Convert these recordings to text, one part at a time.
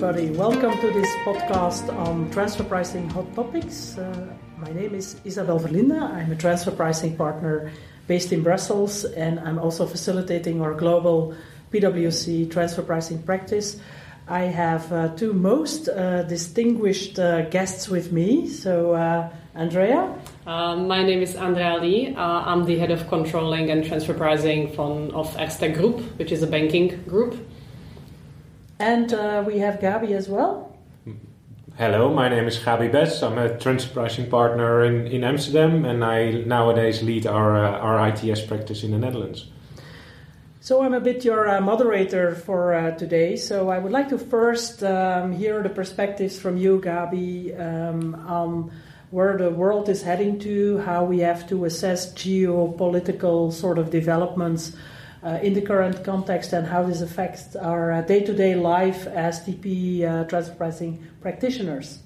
everybody. Welcome to this podcast on transfer pricing hot topics. Uh, my name is Isabel Verlinden. I'm a transfer pricing partner based in Brussels, and I'm also facilitating our global PwC transfer pricing practice. I have uh, two most uh, distinguished uh, guests with me. So, uh, Andrea? Uh, my name is Andrea Lee. I'm the head of controlling and transfer pricing of Erste Group, which is a banking group. And uh, we have Gabi as well. Hello, my name is Gabi Bes. I'm a transfer pricing partner in, in Amsterdam, and I nowadays lead our, uh, our ITS practice in the Netherlands. So I'm a bit your uh, moderator for uh, today. So I would like to first um, hear the perspectives from you, Gabi, um, on where the world is heading to, how we have to assess geopolitical sort of developments in the current context and how this affects our day to day life as TP uh, transfer pricing practitioners?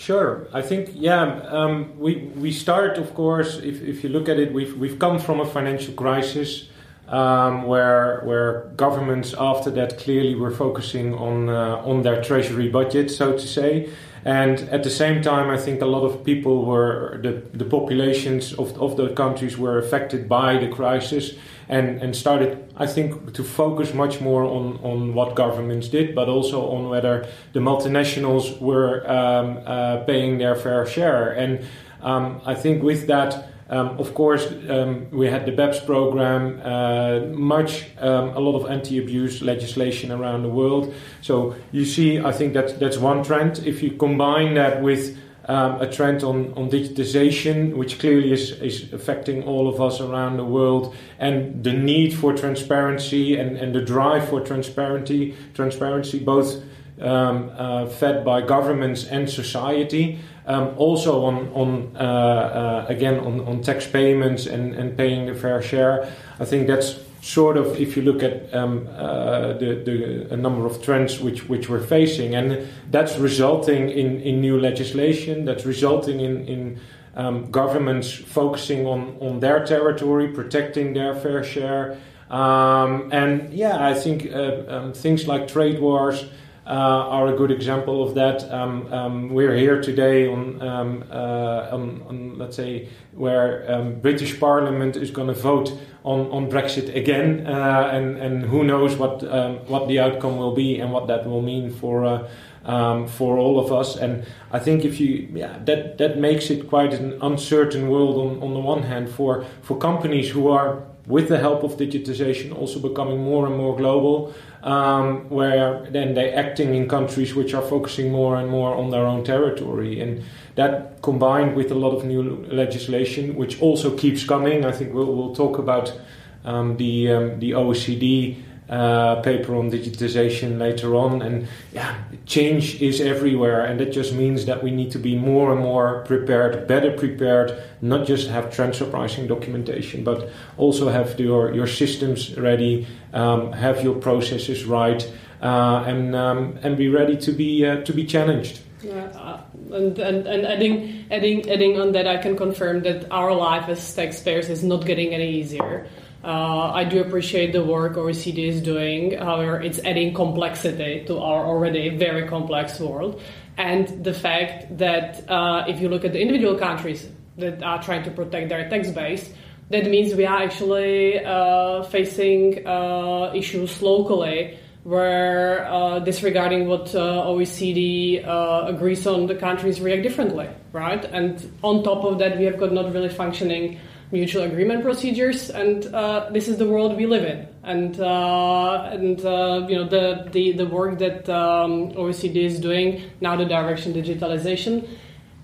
Sure. I think, yeah, um, we, we start, of course, if, if you look at it, we've, we've come from a financial crisis. Um, where where governments after that clearly were focusing on uh, on their treasury budget, so to say, and at the same time, I think a lot of people were the the populations of of the countries were affected by the crisis, and, and started, I think, to focus much more on, on what governments did, but also on whether the multinationals were um, uh, paying their fair share. And um, I think with that, um, of course, um, we had the BEPS program, uh, much, um, a lot of anti-abuse legislation around the world. So you see, I think that that's one trend. If you combine that with um, a trend on, on digitization, which clearly is, is affecting all of us around the world, and the need for transparency and, and the drive for transparency, transparency both um, uh, fed by governments and society. Um, also on, on uh, uh, again on, on tax payments and, and paying the fair share. I think that's sort of if you look at um, uh, the, the a number of trends which which we're facing, and that's resulting in, in new legislation. That's resulting in in um, governments focusing on on their territory, protecting their fair share, um, and yeah, I think uh, um, things like trade wars. Uh, are a good example of that. Um, um, we're here today on, um, uh, on, on, let's say, where um, British Parliament is going to vote on, on Brexit again, uh, and and who knows what um, what the outcome will be and what that will mean for. Um, for all of us, and I think if you, yeah, that that makes it quite an uncertain world on, on the one hand for for companies who are with the help of digitization also becoming more and more global, um, where then they're acting in countries which are focusing more and more on their own territory. And that combined with a lot of new legislation, which also keeps coming, I think we'll, we'll talk about um, the, um, the OECD uh, paper on digitization later on. And yeah, change is everywhere, and that just means that we need to be more and more prepared, better prepared, not just have transfer pricing documentation, but also have your, your systems ready, um, have your processes right, uh, and, um, and be ready to be, uh, to be challenged. Yeah, uh, and, and, and adding, adding, adding on that, I can confirm that our life as taxpayers is not getting any easier. Uh, I do appreciate the work OECD is doing. However, it's adding complexity to our already very complex world. And the fact that uh, if you look at the individual countries that are trying to protect their tax base, that means we are actually uh, facing uh, issues locally where uh, disregarding what uh, OECD agrees on, the countries react differently, right? And on top of that, we have got not really functioning mutual agreement procedures, and uh, this is the world we live in. And uh, and uh, you know the, the the work that um, OECD is doing now, the direction digitalization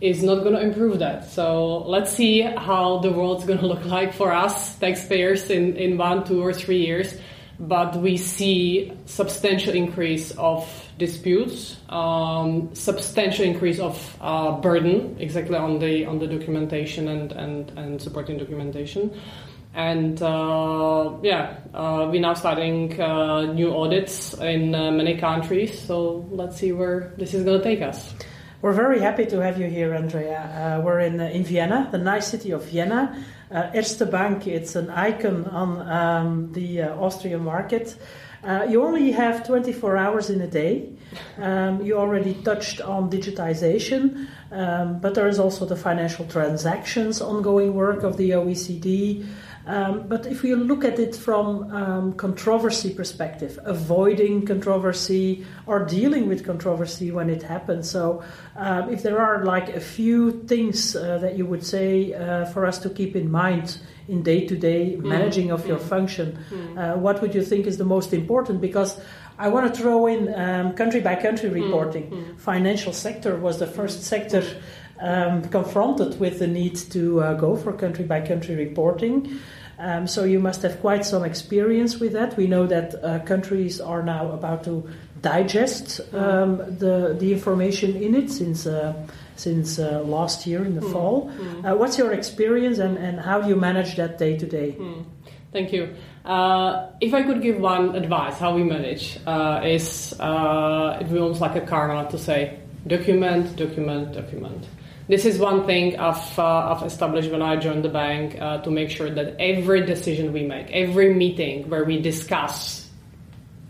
is not going to improve that. So let's see how the world's going to look like for us taxpayers in in one, two, or three years. But we see substantial increase of disputes, um, substantial increase of uh, burden exactly on the on the documentation and and, and supporting documentation. And uh, yeah, uh, we're now starting uh, new audits in uh, many countries. So let's see where this is going to take us. We're very happy to have you here, Andrea. Uh, we're in in Vienna, the nice city of Vienna. Erste Bank, it's an icon on um, the Austrian market. Uh, you only have 24 hours in a day. Um, you already touched on digitization, um, but there is also the financial transactions ongoing work of the OECD. Um, but if we look at it from um, controversy perspective, avoiding controversy or dealing with controversy when it happens. So, um, if there are like a few things uh, that you would say uh, for us to keep in mind in day-to-day managing of your function, uh, what would you think is the most important? Because I want to throw in um, country by country reporting. Financial sector was the first sector um, confronted with the need to uh, go for country by country reporting. Um, so you must have quite some experience with that. We know that uh, countries are now about to digest um, the the information in it since uh, since uh, last year in the fall. Uh, what's your experience and, and how do you manage that day to day? Thank you. Uh, if I could give one advice, how we manage uh, is uh, it feels like a karma to say document, document, document. This is one thing I've, uh, I've established when I joined the bank uh, to make sure that every decision we make, every meeting where we discuss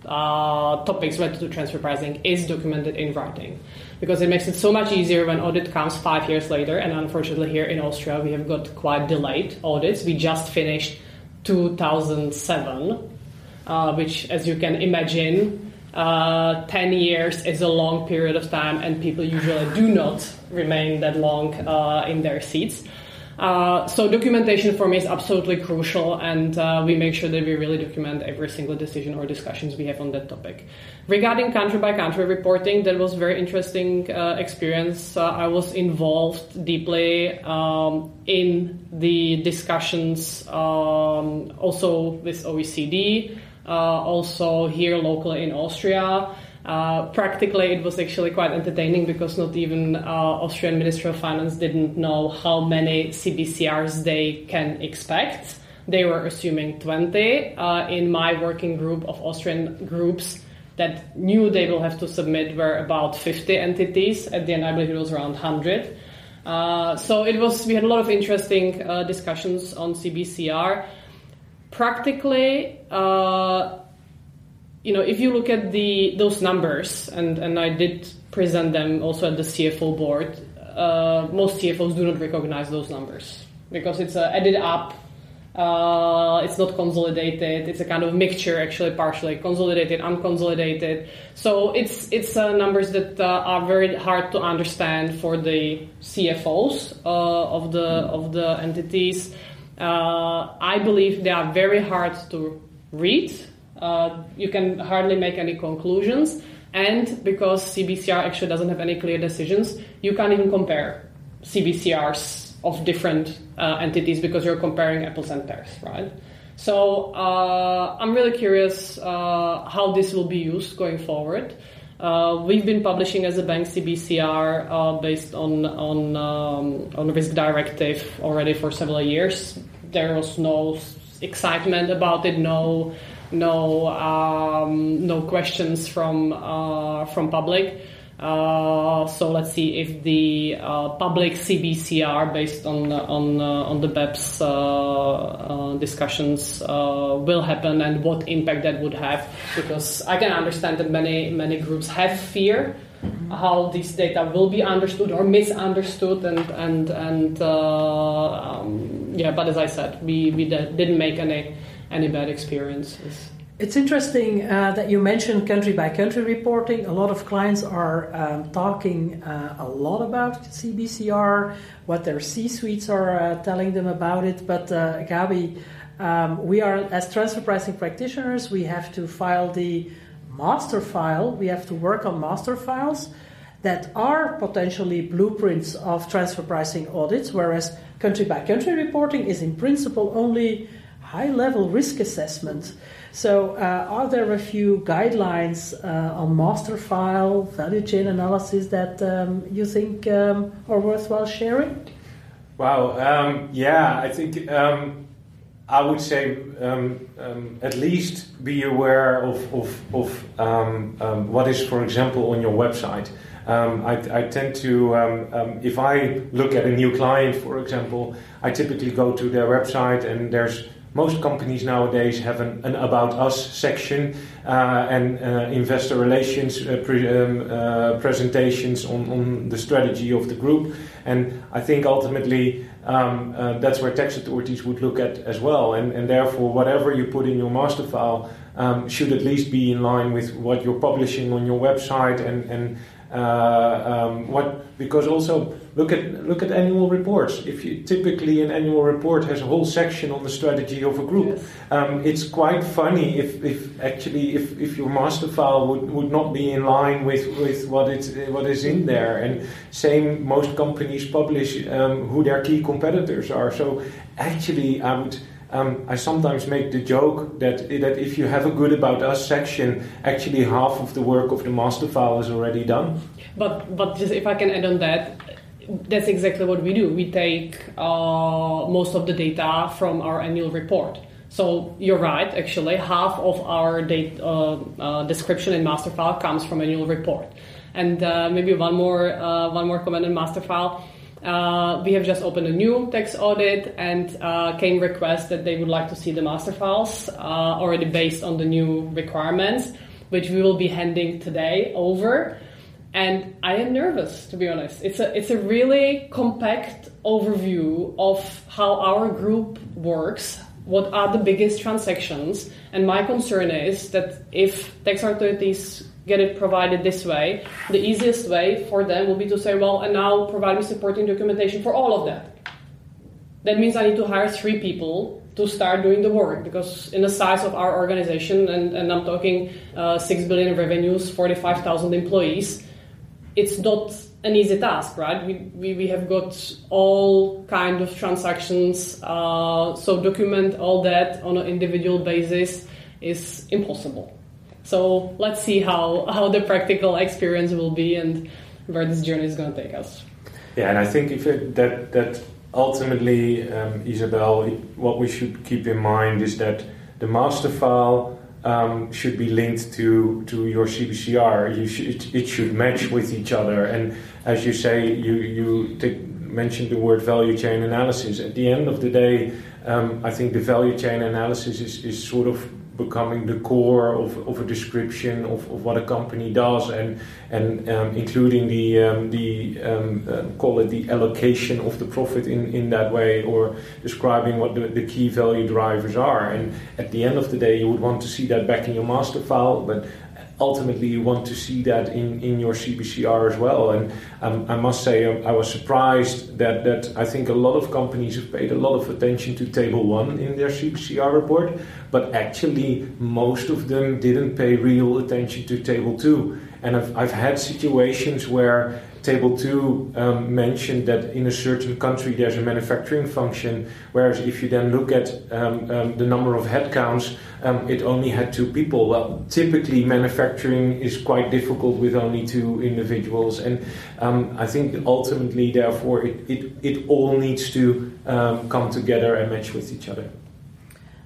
uh, topics related to transfer pricing is documented in writing because it makes it so much easier when audit comes five years later. And unfortunately, here in Austria, we have got quite delayed audits. We just finished 2007, uh, which, as you can imagine, uh, 10 years is a long period of time, and people usually do not remain that long uh, in their seats. Uh, so documentation for me is absolutely crucial, and uh, we make sure that we really document every single decision or discussions we have on that topic. Regarding country by country reporting, that was very interesting uh, experience. Uh, I was involved deeply um, in the discussions, um, also with OECD, also here locally in Austria. Uh, practically, it was actually quite entertaining because not even uh, Austrian Ministry of Finance didn't know how many CBCRs they can expect. They were assuming 20. Uh, in my working group of Austrian groups that knew they will have to submit were about 50 entities. At the end, I believe it was around 100. Uh, so it was. We had a lot of interesting uh, discussions on CBCR. Practically uh, you know, if you look at the those numbers, and, and I did present them also at the CFO board, uh, most CFOs do not recognize those numbers because it's added up. Uh, it's not consolidated. It's a kind of mixture, actually, partially consolidated, unconsolidated. So it's it's uh, numbers that uh, are very hard to understand for the CFOs uh, of the of the entities. I believe they are very hard to read uh, you can hardly make any conclusions. And because CBCR actually doesn't have any clear decisions, you can't even compare CBCRs of different uh, entities because you're comparing apples and pears, right? So uh, I'm really curious uh, how this will be used going forward. Uh, we've been publishing as a bank CBCR uh, based on on um, on risk directive already for several years. There was no excitement about it, no no um, no questions from uh, from public. Uh, so let's see if the uh, public CBCR based on on uh, on the BEPS uh, uh, discussions will happen and what impact that would have. Because I can understand that many many groups have fear how this data will be understood or misunderstood and and and um, yeah. But as I said, we we didn't make any any bad experiences. It's interesting uh, that you mentioned country by country reporting. A lot of clients are um, talking uh, a lot about CBCR, what their C suites are uh, telling them about it. But uh, Gabi, um, we are, as transfer pricing practitioners, we have to file the master file, we have to work on master files that are potentially blueprints of transfer pricing audits, whereas country by country reporting is in principle only high level risk assessment. So, uh, are there a few guidelines uh, on master file value chain analysis that um, you think um, are worthwhile sharing? Wow, um, yeah, I think um, I would say um, um, at least be aware of, of, of what is, for example, on your website. I, I, tend to, if I look at a new client, for example, I typically go to their website and there's most companies nowadays have an, an about us section uh, and uh, investor relations uh, pre- um, presentations on, on the strategy of the group. And I think ultimately um, uh, that's where tax authorities would look at as well. And, and therefore, whatever you put in your master file um, should at least be in line with what you're publishing on your website and, and uh, um, what because also look at look at annual reports. If you typically an annual report has a whole section on the strategy of a group, yes. um, it's quite funny if, if actually if, if your master file would, would not be in line with, with what it what is in there. And same, most companies publish um, who their key competitors are. So actually, I would um, I sometimes make the joke that that if you have a good about us section, actually half of the work of the master file is already done. But but just if I can add on that, that's exactly what we do. We take uh, most of the data from our annual report. So you're right. Actually, half of our data uh, uh, description in master file comes from annual report. And uh, maybe one more uh, one more comment in master file uh, we have just opened a new tax audit and uh, came request that they would like to see the master files uh, already based on the new requirements, which we will be handing today over. And I am nervous, to be honest. It's a it's a really compact overview of how our group works, what are the biggest transactions, and my concern is that if tax authorities get it provided this way, the easiest way for them will be to say, well, and now provide me supporting documentation for all of that. That means I need to hire three people to start doing the work because in the size of our organization, and, and I'm talking uh, 6 billion revenues, 45,000 employees, it's not an easy task, right? We, we, we have got all kind of transactions, uh, so document all that on an individual basis is impossible. So let's see how, how the practical experience will be and where this journey is going to take us. Yeah, and I think if it, that that ultimately, um, Isabel, what we should keep in mind is that the master file um, should be linked to to your CBCR. You should, it, should match with each other. And as you say, you you mentioned the word value chain analysis. At the end of the day, um, I think the value chain analysis is, is sort of becoming the core of, of a description of, of what a company does and and um, including the um, the um, uh, call it the allocation of the profit in, in that way or describing what the, the key value drivers are. And at the end of the day you would want to see that back in your master file but ultimately you want to see that in, in your CBCR as well. And um, I must say, um, I was surprised that, that I think a lot of companies have paid a lot of attention to Table 1 in their CBCR report, but actually most of them didn't pay real attention to Table 2. And I've, I've had situations where Table 2 um, mentioned that in a certain country there's a manufacturing function, whereas if you then look at um, um, the number of headcounts, um, it only had two people. Well, typically manufacturing is quite difficult with only two individuals, and um, I think ultimately, therefore, it, it, it all needs to um, come together and match with each other.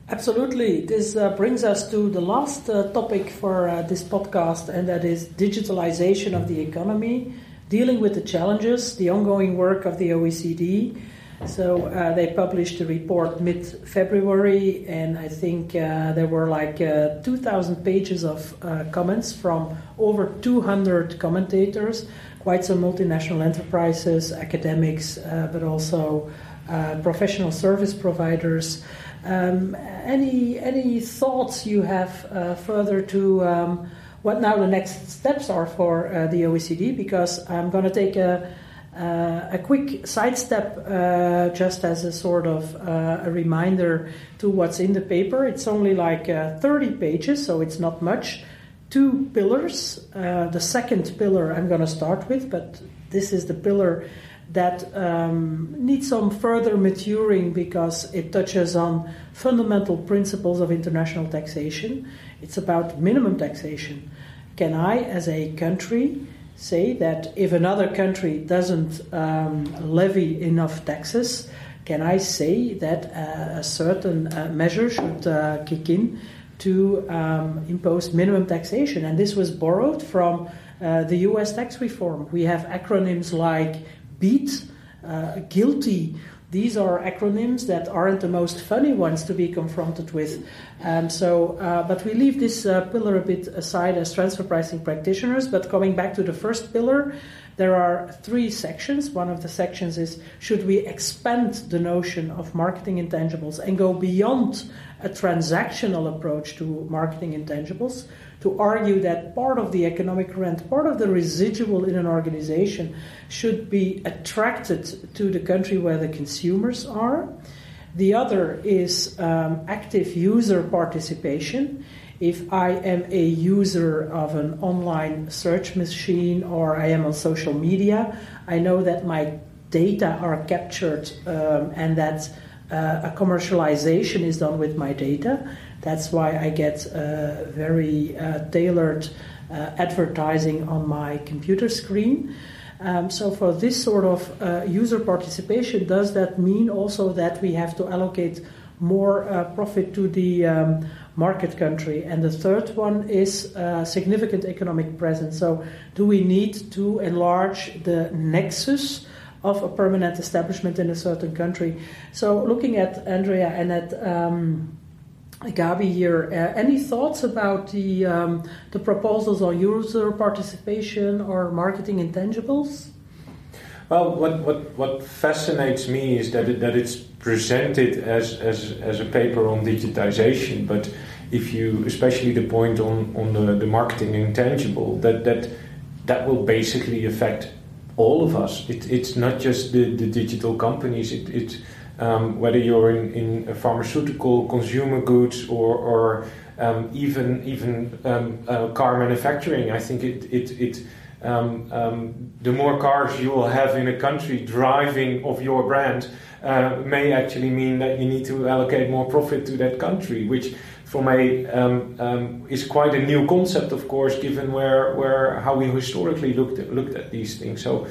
Absolutely. This uh, brings us to the last uh, topic for uh, this podcast, and that is digitalization of the economy dealing with the challenges, the ongoing work of the OECD. So uh, they published a report mid February, and I think uh, there were like uh, 2,000 pages of uh, comments from over 200 commentators, quite some multinational enterprises, academics, uh, but also uh, professional service providers. Um, any any thoughts you have further to um, what now the next steps are for uh, the OECD because I'm going to take a, uh, a quick sidestep uh, just as a sort of uh, a reminder to what's in the paper. It's only like uh, 30 pages, so it's not much. Two pillars. Uh, the second pillar I'm going to start with, but this is the pillar that um, needs some further maturing because it touches on fundamental principles of international taxation. It's about minimum taxation. Can I, as a country, say that if another country doesn't um, levy enough taxes, can I say that uh, a certain uh, measure should uh, kick in to um, impose minimum taxation? And this was borrowed from uh, the US tax reform. We have acronyms like BEAT, uh, GILTI these are acronyms that aren't the most funny ones to be confronted with. Um, so, uh, but we leave this uh, pillar a bit aside as transfer pricing practitioners. But coming back to the first pillar, there are three sections. One of the sections is should we expand the notion of marketing intangibles and go beyond a transactional approach to marketing intangibles? To argue that part of the economic rent, part of the residual in an organization, should be attracted to the country where the consumers are. The other is um, active user participation. If I am a user of an online search machine or I am on social media, I know that my data are captured um, and that uh, a commercialization is done with my data. That's why I get uh, very uh, tailored uh, advertising on my computer screen. Um, so, for this sort of uh, user participation, does that mean also that we have to allocate more profit to the um, market country? And the third one is uh, significant economic presence. So, do we need to enlarge the nexus? Of a permanent establishment in a certain country. So, looking at Andrea and at um, Gabi here, uh, any thoughts about the um, the proposals on user participation or marketing intangibles? Well, what, what, what fascinates me is that it, that it's presented as, as, as a paper on digitization, but if you, especially the point on, on the, the marketing intangible, that, that that will basically affect all of us. It, it's not just the, the digital companies. It, it um, whether you're in, in pharmaceutical, consumer goods, or, or um, even even um, uh, car manufacturing. I think it it, it um, um, the more cars you will have in a country driving of your brand uh, may actually mean that you need to allocate more profit to that country, which for me um, is quite a new concept, of course, given where where how we historically looked at, looked at these things. So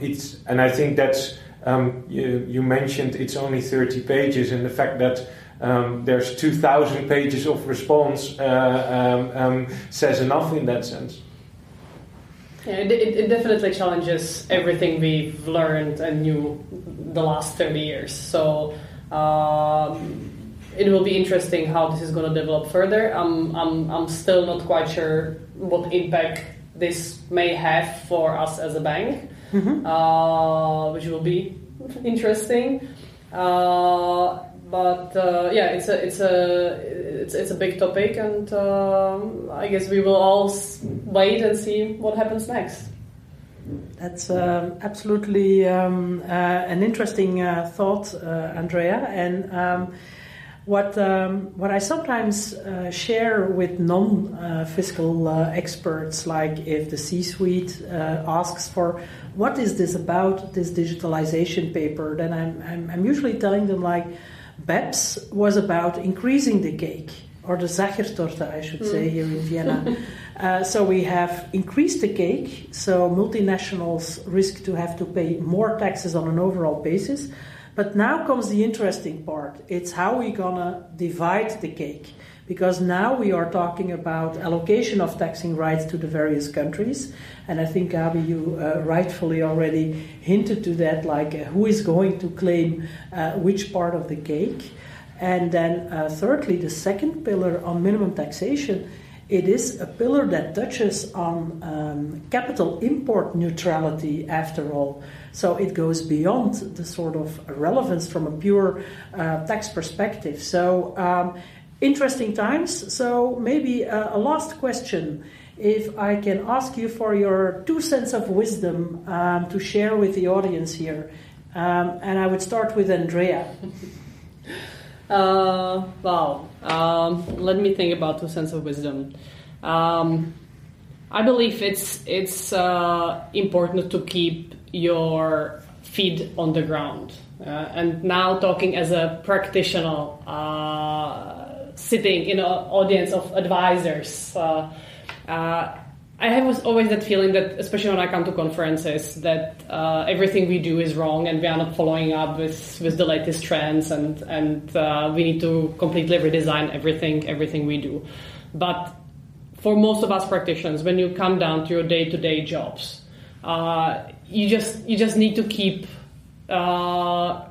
it's and I think that's um, you, you, mentioned it's only 30 pages, and the fact that um, there's 2,000 pages of response uh, um, um, says enough in that sense. Yeah, it, it, definitely challenges everything we've learned and knew the last 30 years. So um, it will be interesting how this is going to develop further. I'm, I'm, I'm still not quite sure what impact this may have for us as a bank mm-hmm. uh, which will be interesting. Uh, but uh, yeah, it's a it's a it's, it's a big topic, and um, I guess we will all wait and see what happens next. That's um, absolutely um, uh, an interesting uh, thought, uh, Andrea, and um, what, um, what I sometimes uh, share with non uh, fiscal uh, experts, like if the C suite uh, asks for what is this about, this digitalization paper, then I'm, I'm, I'm, usually telling them, like, BEPS was about increasing the cake, or the Sachertorte, I should mm. say, here in Vienna. Uh, so we have increased the cake, so multinationals risk to have to pay more taxes on an overall basis. But now comes the interesting part. It's how we're gonna divide the cake. Because now we are talking about allocation of taxing rights to the various countries. And I think, Gabi, you uh, rightfully already hinted to that, like uh, who is going to claim uh, which part of the cake. And then, uh, thirdly, the second pillar on minimum taxation it is a pillar that touches on um, capital import neutrality after all. So it goes beyond the sort of relevance from a pure uh, tax perspective. So um, interesting times. So maybe a, a, last question. If I can ask you for your two cents of wisdom um, to share with the audience here, um, and I would start with Andrea. Uh, wow. Um, let me think about two cents of wisdom. Um, I believe it's it's uh, important to keep your feet on the ground. Uh, and now talking as a practitioner, uh, sitting in an audience of advisors, uh, uh, I have always that feeling that, especially when I come to conferences, that uh, everything we do is wrong and we are not following up with, with the latest trends, and and we need to completely redesign everything everything we do. But for most of us practitioners, when you come down to your day to day jobs, uh, you just you just need to keep uh,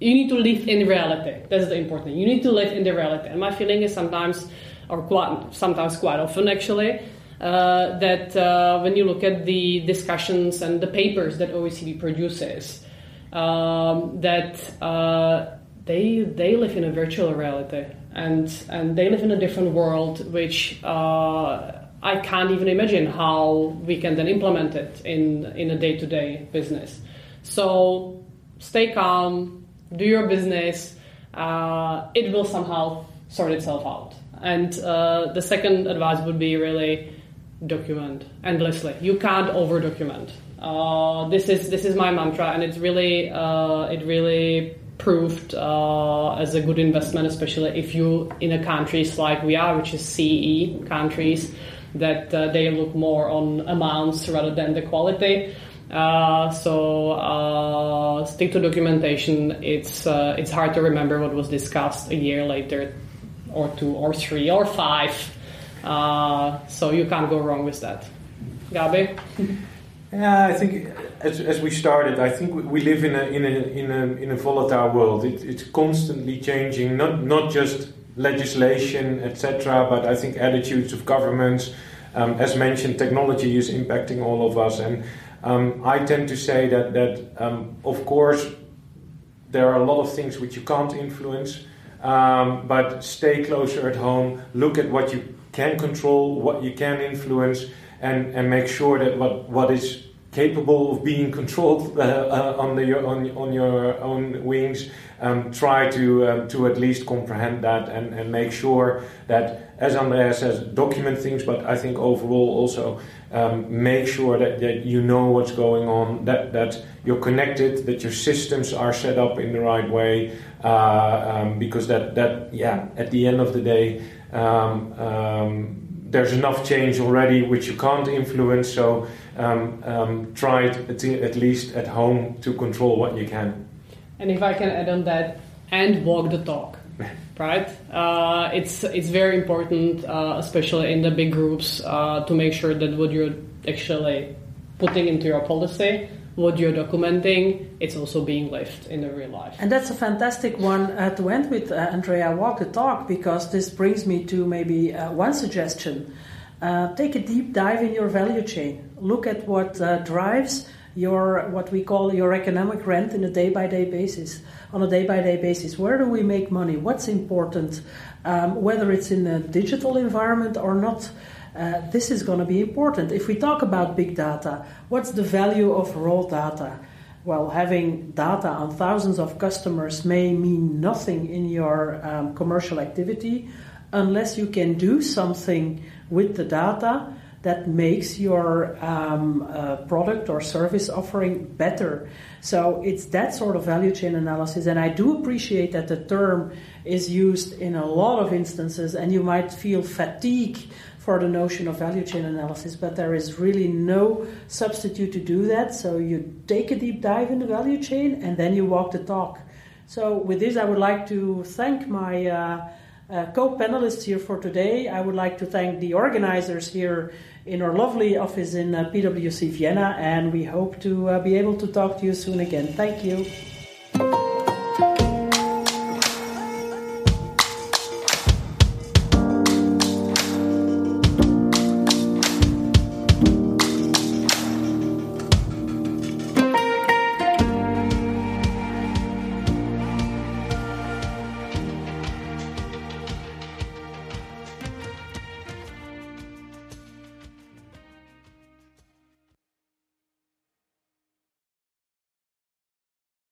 you need to live in reality. That's the important. You need to live in the reality. And my feeling is sometimes, or quite, sometimes quite often actually, uh, that uh, when you look at the discussions and the papers that OECD produces, um, that uh, they they live in a virtual reality and and they live in a different world, which uh, I can't even imagine how we can then implement it in in a day to day business. So stay calm, do your business. Uh, it will somehow sort itself out. And uh, the second advice would be really document endlessly. You can't over document. Uh, this is this is my mantra, and it's really uh, it really proved uh, as a good investment, especially if you in a countries like we are, which is CE countries, that uh, they look more on amounts rather than the quality. Uh, so uh, stick to documentation. It's it's hard to remember what was discussed a year later, or two, or three, or five. Uh, so you can't go wrong with that. Gabi. Yeah, I think as, as we started, I think we live in a in a in a, in a volatile world. It, it's constantly changing, not not just legislation, etc., but I think attitudes of governments. Um, as mentioned, technology is impacting all of us, and um, I tend to say that that um, of course there are a lot of things which you can't influence, um, but stay closer at home. Look at what you can control, what you can influence, and, and make sure that what, what is capable of being controlled uh, uh, on, on your own wings, um, try to, um, to at least comprehend that and, and make sure that, as Andrea says, document things, but I think overall also um, make sure that, that you know what's going on, that, that you're connected, that your systems are set up in the right way, uh, um, because that, that, yeah, at the end of the day, um, um, there's enough change already which you can't influence, so um, um, try it at least at home to control what you can. And if I can add on that, and walk the talk, right? Uh, it's it's very important, uh, especially in the big groups, uh, to make sure that what you're actually putting into your policy what you're documenting, it's also being lived in the real life. And that's a fantastic one uh, to end with, uh, Andrea. Walk the talk, because this brings me to maybe uh, one suggestion. Take a deep dive in your value chain. Look at what drives your what we call your economic rent in a day by day basis. On a day by day basis, where do we make money? What's important? Um, whether it's in a digital environment or not. Uh, this is going to be important. If we talk about big data, what's the value of raw data? Well, having data on thousands of customers may mean nothing in your um, commercial activity unless you can do something with the data that makes your um, uh, product or service offering better. So it's that sort of value chain analysis, and I do appreciate that the term is used in a lot of instances, and you might feel fatigue for the notion of value chain analysis, but there is really no substitute to do that. So you take a deep dive in the value chain and then you walk the talk. So, with this, I would like to thank my uh, uh, co panelists here for today. I would like to thank the organizers here in our lovely office in uh, PwC Vienna, and we hope to uh, be able to talk to you soon again. Thank you.